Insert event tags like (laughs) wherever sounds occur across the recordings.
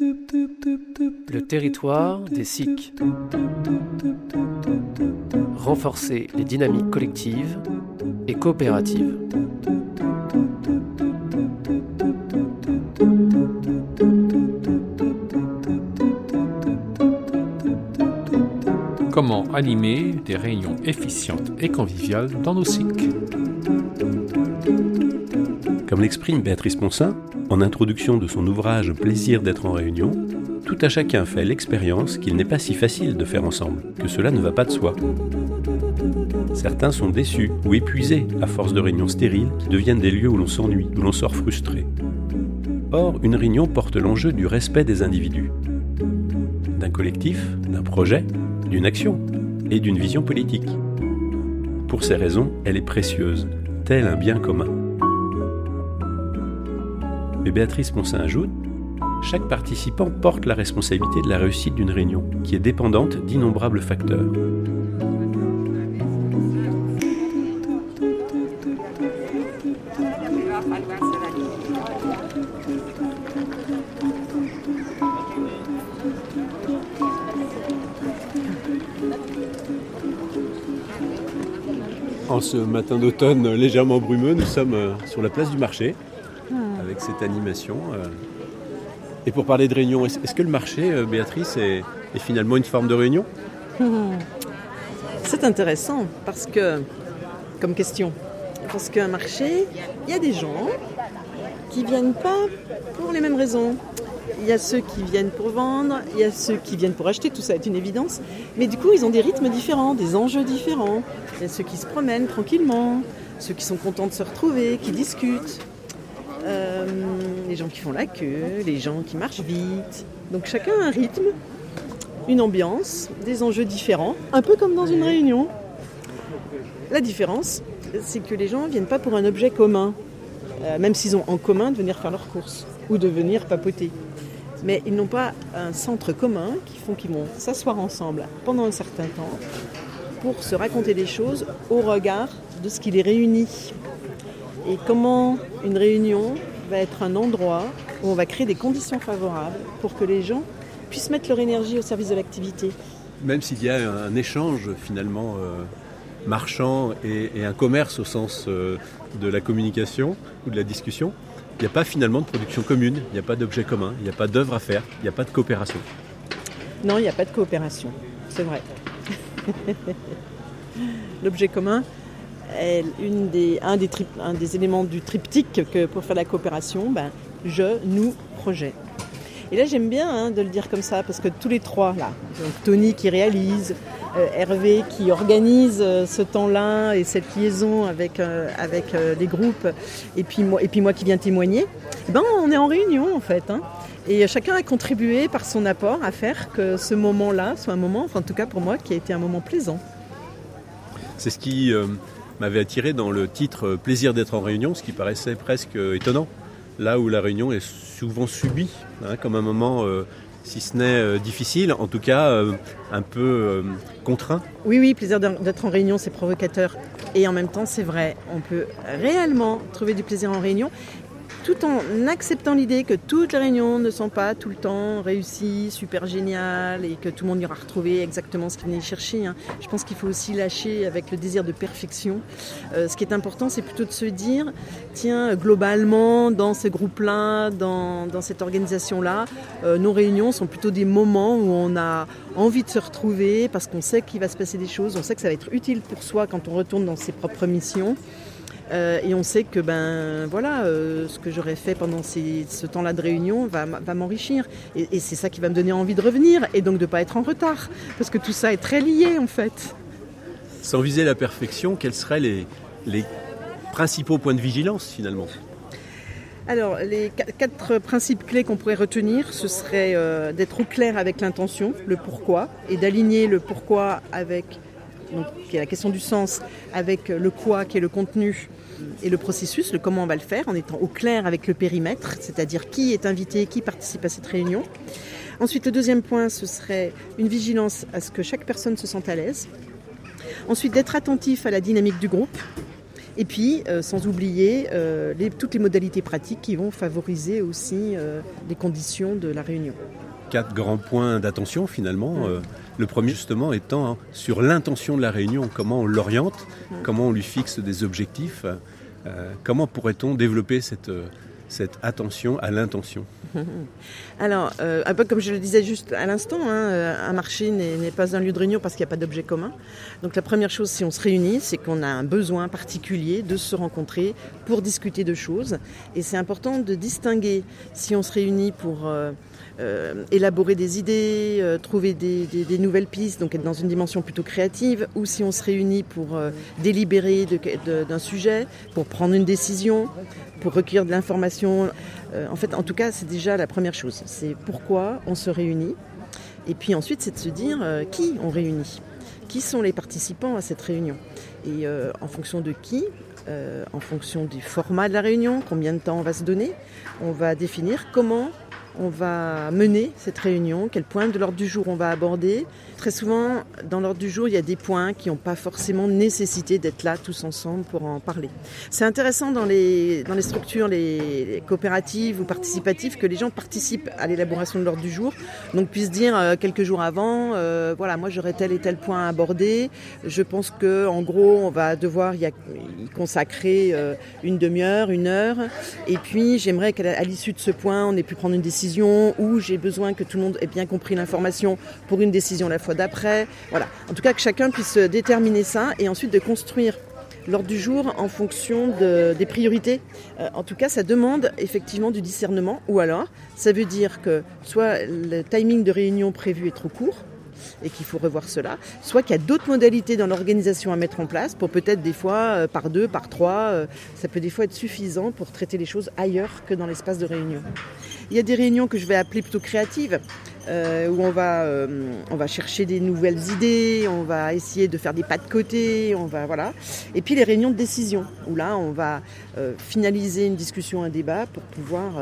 Le territoire des SIC. Renforcer les dynamiques collectives et coopératives. Comment animer des réunions efficientes et conviviales dans nos SIC Comme l'exprime Béatrice Ponsin, en introduction de son ouvrage Plaisir d'être en réunion, tout à chacun fait l'expérience qu'il n'est pas si facile de faire ensemble, que cela ne va pas de soi. Certains sont déçus ou épuisés à force de réunions stériles qui deviennent des lieux où l'on s'ennuie, où l'on sort frustré. Or, une réunion porte l'enjeu du respect des individus, d'un collectif, d'un projet, d'une action et d'une vision politique. Pour ces raisons, elle est précieuse, tel un bien commun. Béatrice Ponsin ajoute chaque participant porte la responsabilité de la réussite d'une réunion, qui est dépendante d'innombrables facteurs. En ce matin d'automne légèrement brumeux, nous sommes euh, sur la place du marché avec cette animation. euh. Et pour parler de réunion, est-ce que le marché, euh, Béatrice, est, est finalement une forme de réunion? C'est intéressant parce que, comme question, parce qu'un marché, il y a des gens qui viennent pas pour les mêmes raisons. Il y a ceux qui viennent pour vendre, il y a ceux qui viennent pour acheter, tout ça est une évidence. Mais du coup, ils ont des rythmes différents, des enjeux différents. Il y a ceux qui se promènent tranquillement, ceux qui sont contents de se retrouver, qui discutent. Euh, les gens qui font la queue, les gens qui marchent vite. Donc chacun a un rythme, une ambiance, des enjeux différents, un peu comme dans une réunion. La différence, c'est que les gens ne viennent pas pour un objet commun, euh, même s'ils ont en commun de venir faire leurs courses ou de venir papoter. Mais ils n'ont pas un centre commun qui font qu'ils vont s'asseoir ensemble pendant un certain temps pour se raconter des choses au regard de ce qui les réunit. Et comment une réunion va être un endroit où on va créer des conditions favorables pour que les gens puissent mettre leur énergie au service de l'activité. Même s'il y a un échange finalement euh, marchand et, et un commerce au sens euh, de la communication ou de la discussion, il n'y a pas finalement de production commune, il n'y a pas d'objet commun, il n'y a pas d'œuvre à faire, il n'y a pas de coopération. Non, il n'y a pas de coopération, c'est vrai. (laughs) L'objet commun des, un, des éléments du triptyque que pour faire la coopération, ben, je, nous, projet. Et là, j'aime bien hein, de le dire comme ça, parce que tous les trois, là, donc Tony qui réalise, euh, Hervé qui organise euh, ce temps-là et cette liaison avec, euh, avec les groupes, et puis, moi, qui viens témoigner, ben, on est en réunion en fait. hein. Et chacun a contribué par son apport à faire que ce moment-là soit un moment, enfin en tout cas pour moi, qui a été un moment plaisant. C'est ce qui m'avait attiré dans le titre Plaisir d'être en réunion, ce qui paraissait presque euh, étonnant. Là où la réunion est souvent subie, hein, comme un moment, euh, si ce n'est euh, difficile, en tout cas un peu contraint. Oui, oui, plaisir d'être en réunion, c'est provocateur. Et en même temps, c'est vrai, on peut réellement trouver du plaisir en réunion, tout en acceptant l'idée que toutes les réunions ne sont pas tout le temps réussies, super géniales, et que tout le monde y aura retrouvé exactement ce qu'il venait chercher. hein. Je pense qu'il faut aussi lâcher avec le désir de perfection. Euh, ce qui est important, c'est plutôt de se dire, tiens, globalement, dans ce groupe-là, dans, dans cette organisation-là, euh, nos réunions sont plutôt des moments où on a envie de se retrouver parce qu'on sait qu'il va se passer des choses, on sait que ça va être utile pour soi quand on retourne dans ses propres missions. Euh, et on sait que ben voilà, euh, ce que j'aurais fait pendant ces- ce temps-là de réunion va, m'enrichir. Et, et c'est ça qui va me donner envie de revenir et donc de ne pas être en retard. Parce que tout ça est très lié en fait. Sans viser la perfection, quels seraient les, les principaux points de vigilance finalement? Alors, les qu- quatre principes clés qu'on pourrait retenir, ce serait euh, d'être au clair avec l'intention, le pourquoi, et d'aligner le pourquoi avec, donc, qui est la question du sens, avec le quoi, qui est le contenu, et le processus, le comment on va le faire, en étant au clair avec le périmètre, c'est-à-dire qui est invité, qui participe à cette réunion. Ensuite, le deuxième point, ce serait une vigilance à ce que chaque personne se sente à l'aise. Ensuite, d'être attentif à la dynamique du groupe. Et puis, euh, sans oublier euh, les- toutes les modalités pratiques qui vont favoriser aussi euh, les conditions de la réunion. Quatre grands points d'attention finalement. Le premier justement étant hein, sur l'intention de la réunion, comment on l'oriente, comment on lui fixe des objectifs, euh, comment pourrait-on développer cette, euh, cette attention à l'intention? (laughs) Alors, euh, un peu comme je le disais juste à l'instant, hein, un marché n'est n'est pas un lieu de réunion parce qu'il n'y a pas d'objet commun. Donc la première chose, si on se réunit, c'est qu'on a un besoin particulier de se rencontrer pour discuter de choses. Et c'est important de distinguer si on se réunit pour... euh, euh, élaborer des idées, euh, trouver des, nouvelles pistes, donc être dans une dimension plutôt créative, ou si on se réunit pour euh, délibérer d'un sujet, pour prendre une décision, pour recueillir de l'information. En fait, en tout cas, c'est déjà la première chose. C'est pourquoi on se réunit. Et puis ensuite, c'est de se dire qui on réunit. Qui sont les participants à cette réunion Et en fonction de qui, en fonction du format de la réunion, combien de temps on va se donner, on va définir comment on va mener cette réunion, quel point de l'ordre du jour on va aborder. Très souvent, dans l'ordre du jour, il y a des points qui n'ont pas forcément nécessité d'être là tous ensemble pour en parler. C'est intéressant dans les, dans les structures les, coopératives ou participatives que les gens participent à l'élaboration de l'ordre du jour, donc puissent dire euh, quelques jours avant, euh, voilà, moi j'aurai tel et tel point à aborder. Je pense que en gros, on va devoir y, consacrer euh, une demi-heure, une heure. Et puis, j'aimerais qu'à l'issue de ce point, on ait pu prendre une décision ou j'ai besoin que tout le monde ait bien compris l'information pour une décision la d'après. Voilà. En tout cas, que chacun puisse déterminer ça et ensuite de construire l'ordre du jour en fonction de- des priorités. Euh, en tout cas, ça demande effectivement du discernement ou alors ça veut dire que soit le timing de réunion prévu est trop court, et qu'il faut revoir cela, soit qu'il y a d'autres modalités dans l'organisation à mettre en place pour peut-être des fois euh, par deux, par trois, euh, ça peut des fois être suffisant pour traiter les choses ailleurs que dans l'espace de réunion. Il y a des réunions que je vais appeler plutôt créatives, euh, où on va, euh, on va chercher des nouvelles idées, on va essayer de faire des pas de côté, on va voilà. Et puis les réunions de décision, où là on va euh, finaliser une discussion, un débat pour pouvoir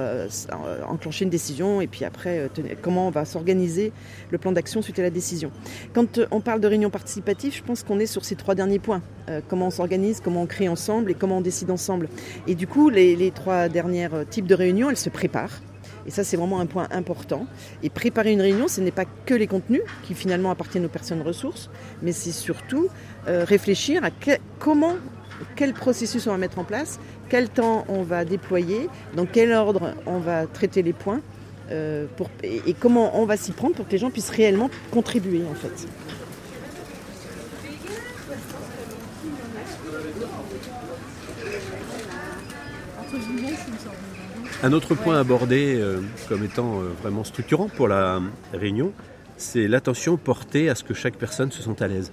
enclencher une décision et puis après comment on va s'organiser le plan d'action suite à la décision. Quand on parle de réunion participative, je pense qu'on est sur ces trois derniers points. Comment on s'organise, comment on crée ensemble et comment on décide ensemble. Et du coup, les, les trois dernières types de réunions, elles se préparent. Et ça, c'est vraiment un point important. Et préparer une réunion, ce n'est pas que les contenus qui finalement appartiennent aux personnes ressources, mais c'est surtout euh, réfléchir à comment, quel processus on va mettre en place, quel temps on va déployer, dans quel ordre on va traiter les points, euh, et, et comment on va s'y prendre pour que les gens puissent réellement contribuer en fait. Un autre point abordé euh, comme étant euh, vraiment structurant pour la réunion, c'est l'attention portée à ce que chaque personne se sente à l'aise.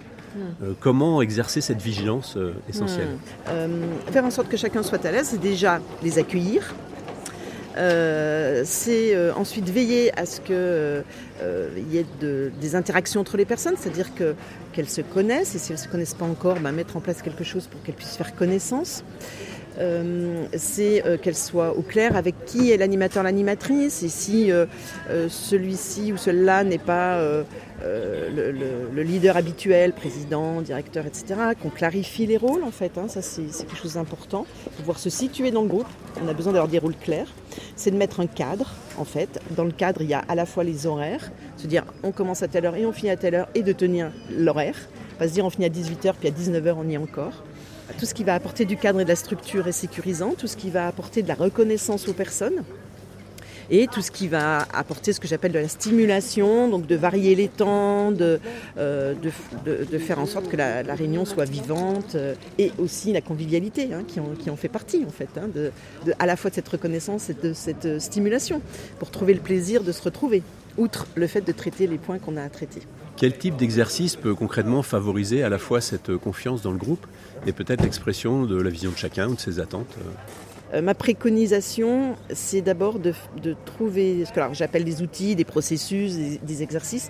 Euh, comment exercer cette vigilance euh, essentielle Euh, faire en sorte que chacun soit à l'aise, c'est déjà les accueillir. C'est ensuite veiller à ce qu'il y ait de- des interactions entre les personnes, c'est-à-dire que, qu'elles se connaissent, et si elles ne se connaissent pas encore, bah, mettre en place quelque chose pour qu'elles puissent faire connaissance. Euh, c'est euh, qu'elles soient au clair avec qui est l'animateur, l'animatrice, et si euh, celui-ci ou celle-là n'est pas le, le- le leader habituel, président, directeur, etc., qu'on clarifie les rôles en fait, hein, ça c'est c'est quelque chose d'important, pouvoir se situer dans le groupe, on a besoin d'avoir des rôles clairs, c'est de mettre un cadre en fait, dans le cadre il y a à la fois les horaires, se dire on commence à telle heure et on finit à telle heure, et de tenir l'horaire, pas se dire on finit à 18h puis à 19h on y est encore, tout ce qui va apporter du cadre et de la structure est sécurisant, tout ce qui va apporter de la reconnaissance aux personnes et tout ce qui va apporter ce que j'appelle de la stimulation, donc de varier les temps, de, euh, faire en sorte que la, réunion soit vivante euh, et aussi la convivialité hein, qui, en, fait partie en fait, hein, à la fois de cette reconnaissance et de cette euh, stimulation pour trouver le plaisir de se retrouver, outre le fait de traiter les points qu'on a à traiter. Quel type d'exercice peut concrètement favoriser à la fois cette confiance dans le groupe et peut-être l'expression de la vision de chacun ou de ses attentes euh Euh, ma préconisation, c'est d'abord de, trouver ce que j'appelle des outils, des processus, des exercices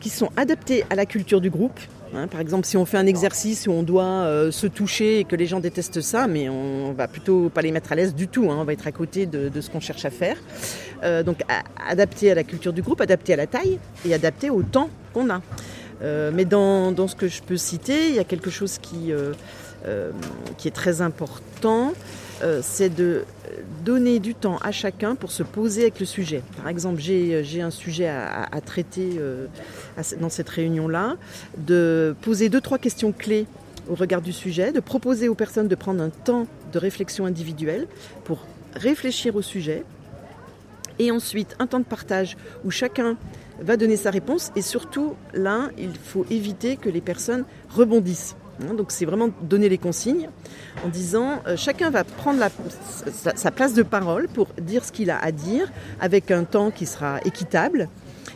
qui sont adaptés à la culture du groupe. Hein. par exemple, si on fait un exercice où on doit euh, se toucher et que les gens détestent ça, mais on va plutôt pas les mettre à l'aise du tout. hein. on va être à côté de, ce qu'on cherche à faire. Euh, donc, à- adapté à la culture du groupe, adapté à la taille et adapté au temps qu'on a. Euh, mais dans, dans ce que je peux citer, il y a quelque chose qui, qui est très important, euh, c'est de donner du temps à chacun pour se poser avec le sujet. Par exemple, j'ai un sujet à, traiter dans cette réunion-là, de poser deux, trois questions clés au regard du sujet, de proposer aux personnes de prendre un temps de réflexion individuelle pour réfléchir au sujet, et ensuite un temps de partage où chacun va donner sa réponse et surtout là il faut éviter que les personnes rebondissent. Hein, donc c'est vraiment donner les consignes en disant euh, chacun va prendre sa, place de parole pour dire ce qu'il a à dire avec un temps qui sera équitable.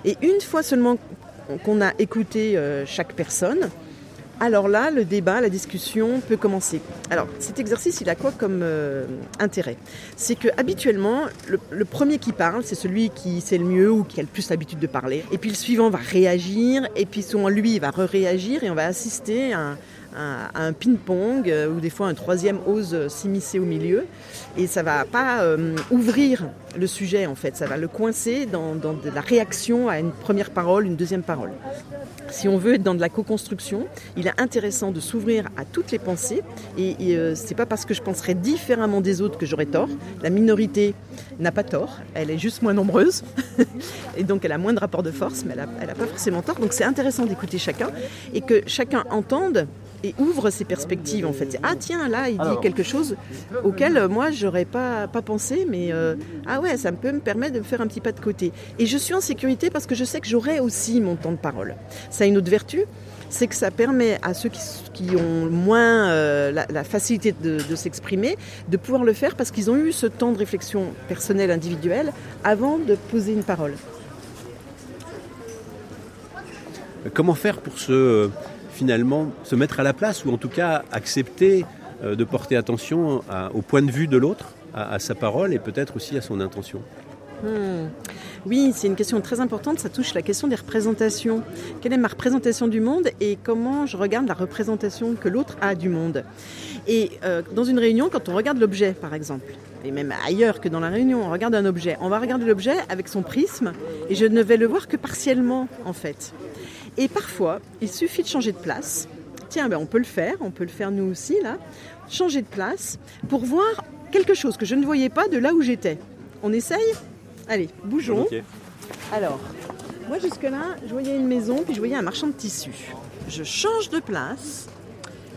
Et une fois seulement qu'on a écouté euh, chaque personne, alors là, le débat, la discussion peut commencer. Alors, cet exercice, il a quoi comme euh, intérêt? C'est que habituellement, le, premier qui parle, c'est celui qui sait le mieux ou qui a le plus l'habitude de parler. Et puis le suivant va réagir, et puis son lui va re-réagir, et on va assister à un, un, ping-pong euh, où des fois un troisième ose s'immiscer au milieu et ça va pas euh, ouvrir le sujet en fait, ça va le coincer dans, de la réaction à une première parole, une deuxième parole. Si on veut être dans de la co-construction, il est intéressant de s'ouvrir à toutes les pensées et, euh, c'est pas parce que je penserais différemment des autres que j'aurais tort. La minorité n'a pas tort, elle est juste moins nombreuse (laughs) et donc elle a moins de rapport de force, mais elle n'a pas forcément tort. Donc c'est intéressant d'écouter chacun et que chacun entende et ouvre ses perspectives en fait. Ah tiens, là il dit quelque chose auquel euh, moi j'aurais pas, pas pensé, mais euh, ah ouais, ça peut me permettre de me faire un petit pas de côté. Et je suis en sécurité parce que je sais que j'aurai aussi mon temps de parole. Ça a une autre vertu, c'est que ça permet à ceux qui, ont moins euh, la, facilité de, de s'exprimer de pouvoir le faire parce qu'ils ont eu ce temps de réflexion personnelle, individuelle, avant de poser une parole. Comment faire pour se finalement se mettre à la place ou en tout cas accepter euh, de porter attention au point de vue de l'autre, à, sa parole et peut-être aussi à son intention. Hmm. Oui, c'est une question très importante. Ça touche la question des représentations. Quelle est ma représentation du monde et comment je regarde la représentation que l'autre a du monde? Et euh, dans une réunion, quand on regarde l'objet, par exemple, et même ailleurs que dans la réunion, on regarde un objet. On va regarder l'objet avec son prisme et je ne vais le voir que partiellement, en fait. Et parfois, il suffit de changer de place. Tiens, ben on peut le faire, on peut le faire nous aussi, là. Changer de place pour voir quelque chose que je ne voyais pas de là où j'étais. On essaye? Allez, bougeons. Alors, moi jusque-là, je voyais une maison, puis je voyais un marchand de tissus. Je change de place,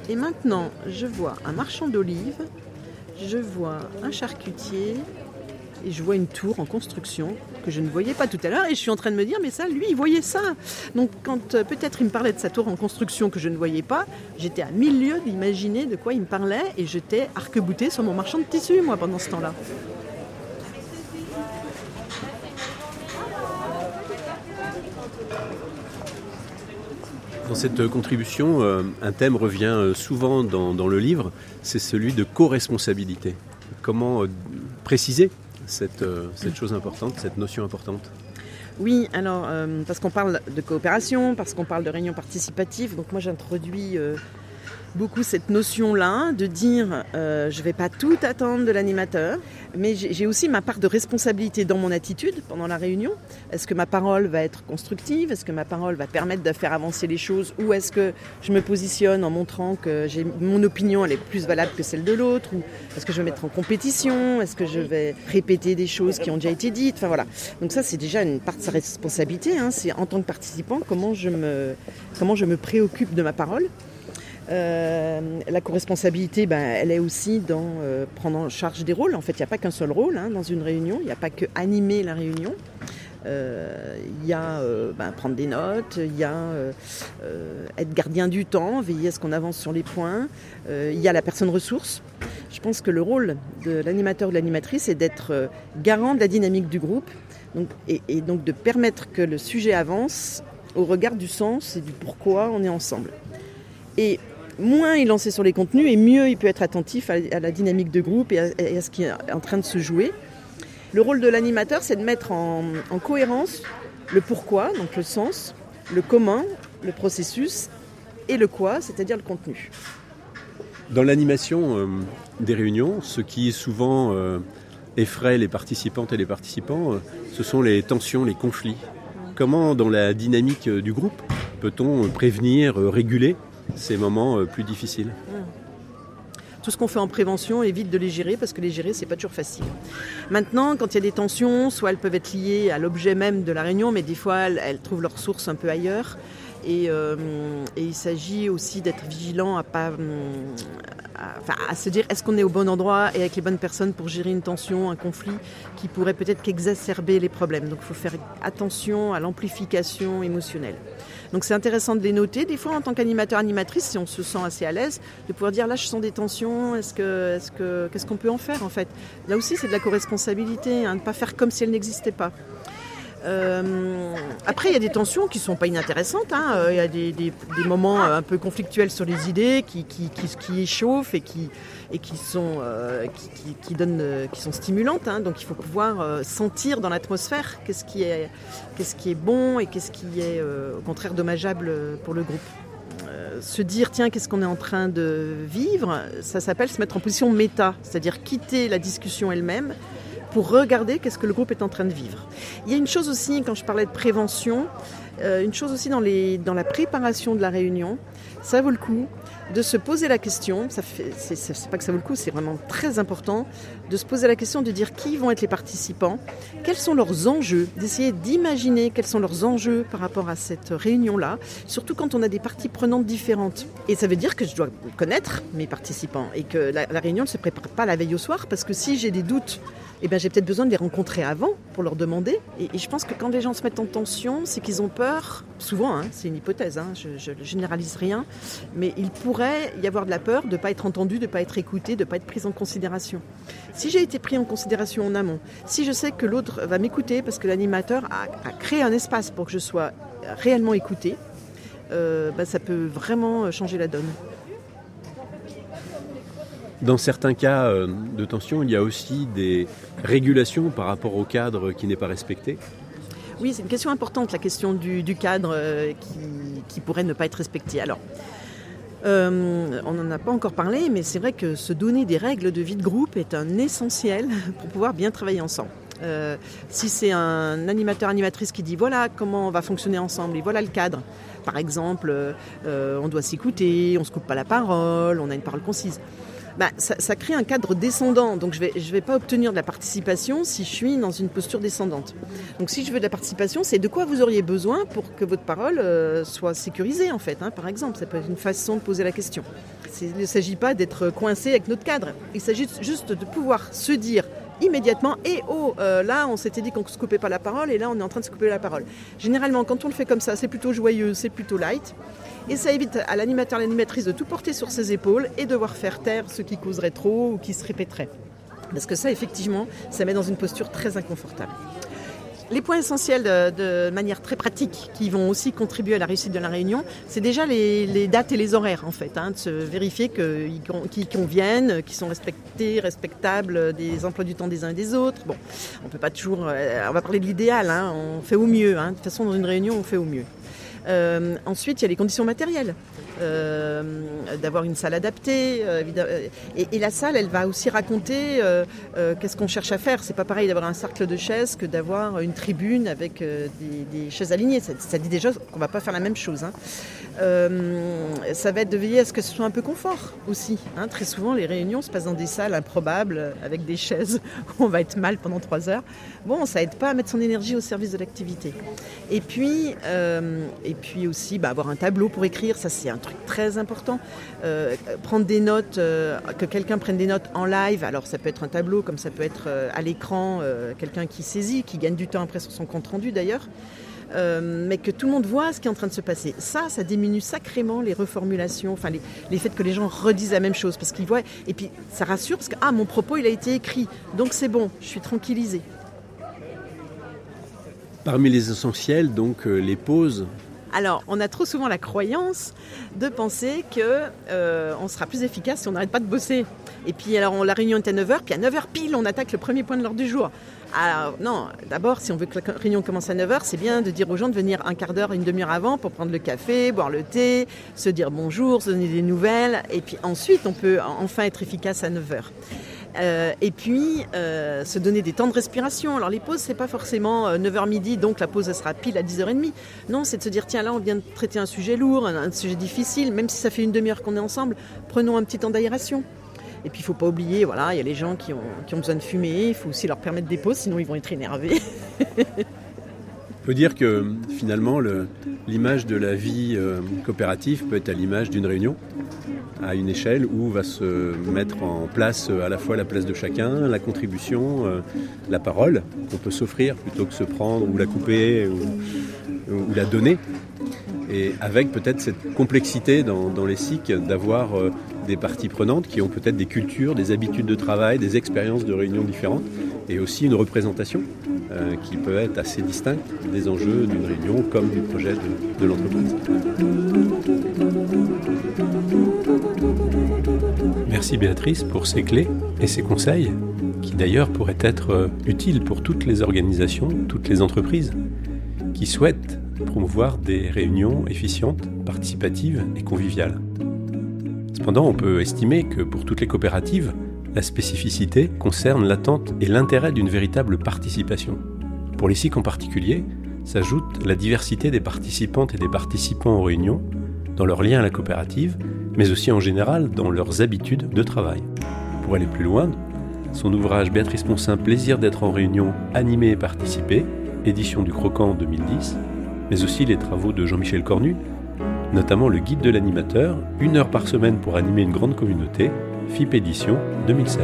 et maintenant, je vois un marchand d'olives, je vois un charcutier, et je vois une tour en construction que je ne voyais pas tout à l'heure et je suis en train de me dire mais ça lui il voyait ça donc quand euh, peut-être il me parlait de sa tour en construction que je ne voyais pas j'étais à mille lieues d'imaginer de quoi il me parlait et j'étais arc-bouté sur mon marchand de tissus moi pendant ce temps-là Dans cette contribution, euh, un thème revient euh, souvent dans, le livre, c'est celui de co-responsabilité. Comment préciser cette, euh, cette chose importante, cette notion importante oui, alors euh, parce qu'on parle de coopération, parce qu'on parle de réunion participative, donc moi j'introduis euh, beaucoup cette notion-là de dire euh, je ne vais pas tout attendre de l'animateur, mais j'ai aussi ma part de responsabilité dans mon attitude pendant la réunion. Est-ce que ma parole va être constructive? Est-ce que ma parole va permettre de faire avancer les choses? Ou est-ce que je me positionne en montrant que mon opinion elle est plus valable que celle de l'autre? Ou est-ce que je vais mettre en compétition? Est-ce que je vais répéter des choses qui ont déjà été dites? Enfin voilà. Donc ça c'est déjà une part de sa responsabilité. Hein. C'est en tant que participant comment je me, comment je me préoccupe de ma parole. Euh, la co-responsabilité, ben, elle est aussi dans euh, prendre en charge des rôles. En fait, il n'y a pas qu'un seul rôle hein, dans une réunion, il n'y a pas que animer la réunion. Euh, il y a ben, prendre des notes, il y a être gardien du temps, veiller à ce qu'on avance sur les points, il y a la personne ressource. Je pense que le rôle de l'animateur ou de l'animatrice est d'être garant de la dynamique du groupe et, et donc de permettre que le sujet avance au regard du sens et du pourquoi on est ensemble. Et moins il en sait sur les contenus et mieux il peut être attentif à, la dynamique de groupe et à, ce qui est en train de se jouer. Le rôle de l'animateur, c'est de mettre en, cohérence le pourquoi, donc le sens, le comment, le processus, et le quoi, c'est-à-dire le contenu. Dans l'animation euh, des réunions, ce qui souvent euh, effraie les participantes et les participants, euh, ce sont les tensions, les conflits. Comment, dans la dynamique du groupe, peut-on prévenir, réguler ces moments euh, plus difficiles tout ce qu'on fait en prévention évite de les gérer parce que les gérer c'est pas toujours facile. Maintenant, quand il y a des tensions, soit elles peuvent être liées à l'objet même de la réunion, mais des fois elles, trouvent leur source un peu ailleurs. Et, euh, il s'agit aussi d'être vigilant à pas, à, se dire est-ce qu'on est au bon endroit et avec les bonnes personnes pour gérer une tension, un conflit qui pourrait peut-être qu'exacerber les problèmes. Donc il faut faire attention à l'amplification émotionnelle. Donc c'est intéressant de les noter. Des fois, en tant qu'animateur, animatrice, si on se sent assez à l'aise, de pouvoir dire là, je sens des tensions. Est-ce que, est-ce que, qu'est-ce qu'on peut en faire en fait? Là aussi, c'est de la co-responsabilité, hein, de ne pas faire comme si elle n'existait pas. Euh, après, il y a des tensions qui ne sont pas inintéressantes. Hein. Euh, il y a des, moments euh, un peu conflictuels sur les idées qui, qui, qui, échauffent et qui, et qui, sont, qui, donnent, qui sont stimulantes. Hein. Donc il faut pouvoir sentir dans l'atmosphère qu'est-ce qui, est, qui est bon et qu'est-ce qui est au contraire dommageable pour le groupe. se dire, tiens, qu'est-ce qu'on est en train de vivre, ça s'appelle se mettre en position méta, c'est-à-dire quitter la discussion elle-même pour regarder qu'est-ce que le groupe est en train de vivre. Il y a une chose aussi, quand je parlais de prévention, euh, une chose aussi dans, les, dans la préparation de la réunion, ça vaut le coup de se poser la question, c'est, pas que ça vaut le coup, c'est vraiment très important, de se poser la question de dire qui vont être les participants, quels sont leurs enjeux, d'essayer d'imaginer quels sont leurs enjeux par rapport à cette réunion-là, surtout quand on a des parties prenantes différentes. Et ça veut dire que je dois connaître mes participants et que la, réunion ne se prépare pas la veille au soir, parce que si j'ai des doutes eh ben, j'ai peut-être besoin de les rencontrer avant pour leur demander. Et, je pense que quand les gens se mettent en tension, c'est qu'ils ont peur, souvent, hein, c'est une hypothèse, hein, je ne généralise rien, mais il pourrait y avoir de la peur de ne pas être entendu, de ne pas être écouté, de ne pas être pris en considération. Si j'ai été pris en considération en amont, si je sais que l'autre va m'écouter parce que l'animateur a, créé un espace pour que je sois réellement écouté, euh, ben, ça peut vraiment changer la donne. Dans certains cas euh, de tension, il y a aussi des régulations par rapport au cadre qui n'est pas respecté. Oui, c'est une question importante, la question du, cadre euh, qui, pourrait ne pas être respecté. Alors, euh, on n'en a pas encore parlé, mais c'est vrai que se donner des règles de vie de groupe est un essentiel (laughs) pour pouvoir bien travailler ensemble. si c'est un animateur, animatrice qui dit voilà comment on va fonctionner ensemble et voilà le cadre, par exemple, on doit s'écouter, on ne se coupe pas la parole, on a une parole concise. Bah, ça, crée un cadre descendant. Donc je ne vais, je vais pas obtenir de la participation si je suis dans une posture descendante. Donc si je veux de la participation, c'est de quoi vous auriez besoin pour que votre parole euh, soit sécurisée en fait, hein, par exemple. Ça peut être une façon de poser la question. Il ne s'agit pas d'être coincé avec notre cadre. Il s'agit juste de pouvoir se dire immédiatement et oh euh, là on s'était dit qu'on ne se coupait pas la parole et là on est en train de se couper la parole. Généralement quand on le fait comme ça c'est plutôt joyeux, c'est plutôt light et ça évite à l'animateur, l'animatrice de tout porter sur ses épaules et devoir faire taire ce qui causerait trop ou qui se répéterait. Parce que ça, effectivement, ça met dans une posture très inconfortable. Les points essentiels de, manière très pratique qui vont aussi contribuer à la réussite de la réunion, c'est déjà les, dates et les horaires en fait, hein, de se vérifier qu'ils conviennent, qu'ils sont respectés, respectables des emplois du temps des uns et des autres. Bon, on peut pas toujours, euh, on va parler de l'idéal, hein, on fait au mieux. Hein. De toute façon, dans une réunion, on fait au mieux. Euh, ensuite, il y a les conditions matérielles. Euh, d'avoir une salle adaptée. Euh, et, la salle, elle va aussi raconter qu'est-ce qu'on cherche à faire. C'est pas pareil d'avoir un cercle de chaises que d'avoir une tribune avec des, chaises alignées. Ça, dit déjà qu'on va pas faire la même chose. Hein. Ça va être de veiller à ce que ce soit un peu confort aussi. Hein. Très souvent, les réunions se passent dans des salles improbables avec des chaises (laughs) où on va être mal pendant trois heures. Bon, ça aide pas à mettre son énergie au service de l'activité. Et puis, et puis aussi bah, avoir un tableau pour écrire, ça c'est un truc très important. Euh, prendre des notes, euh, que quelqu'un prenne des notes en live, alors ça peut être un tableau comme ça peut être euh, à l'écran, quelqu'un qui saisit, qui gagne du temps après sur son compte rendu d'ailleurs. Mais que tout le monde voit ce qui est en train de se passer. Ça, ça diminue sacrément les reformulations, enfin les, les faits que les gens redisent la même chose, parce qu'ils voient, et puis ça rassure, parce que ah, mon propos, il a été écrit, donc c'est bon, je suis tranquillisé. Parmi les essentiels, donc les pauses alors, on a trop souvent la croyance de penser que euh, on sera plus efficace si on n'arrête pas de bosser. Et puis, alors, la réunion est à 9h, puis à 9h pile, on attaque le premier point de l'ordre du jour. Alors, non, d'abord, si on veut que la réunion commence à 9h, c'est bien de dire aux gens de venir un quart d'heure, une demi-heure avant pour prendre le café, boire le thé, se dire bonjour, se donner des nouvelles. Et puis ensuite, on peut enfin être efficace à 9h. Euh, et puis, euh, se donner des temps de respiration. Alors, les pauses, c'est pas forcément 9h euh, midi, donc la pause, sera pile à 10h30. Non, c'est de se dire, tiens, là, on vient de traiter un sujet lourd, un, sujet difficile, même si ça fait une demi-heure qu'on est ensemble, prenons un petit temps d'aération. Et puis il ne faut pas oublier, voilà, il y a les gens qui ont, besoin de fumer, il faut aussi leur permettre des pauses, sinon ils vont être énervés. On peut dire que finalement l'image de la vie euh, coopérative peut être à l'image d'une réunion à une échelle où va se mettre en place euh, à la fois la place de chacun, la contribution, euh, la parole qu'on peut s'offrir plutôt que se prendre ou la couper ou, la donner. Et avec peut-être cette complexité dans, dans les SIC d'avoir des parties prenantes qui ont peut-être des cultures, des habitudes de travail, des expériences de réunion différentes et aussi une représentation euh, qui peut être assez distincte des enjeux d'une réunion comme du projet de, de l'entreprise. Merci Béatrice pour ces clés et ces conseils qui d'ailleurs pourraient être euh, utiles pour toutes les organisations, toutes les entreprises qui souhaitent promouvoir des réunions efficientes, participatives et conviviales. Cependant, on peut estimer que pour toutes les coopératives, la spécificité concerne l'attente et l'intérêt d'une véritable participation. Pour les SIC en particulier, s'ajoute la diversité des participantes et des participants aux réunions, dans leur lien à la coopérative, mais aussi en général dans leurs habitudes de travail. Pour aller plus loin, son ouvrage Béatrice Ponsin Plaisir d'être en réunion, animé et participer, édition du Croquant 2010, mais aussi les travaux de Jean-Michel Cornu, notamment le guide de l'animateur, une heure par semaine pour animer une grande communauté, FIP édition 2016.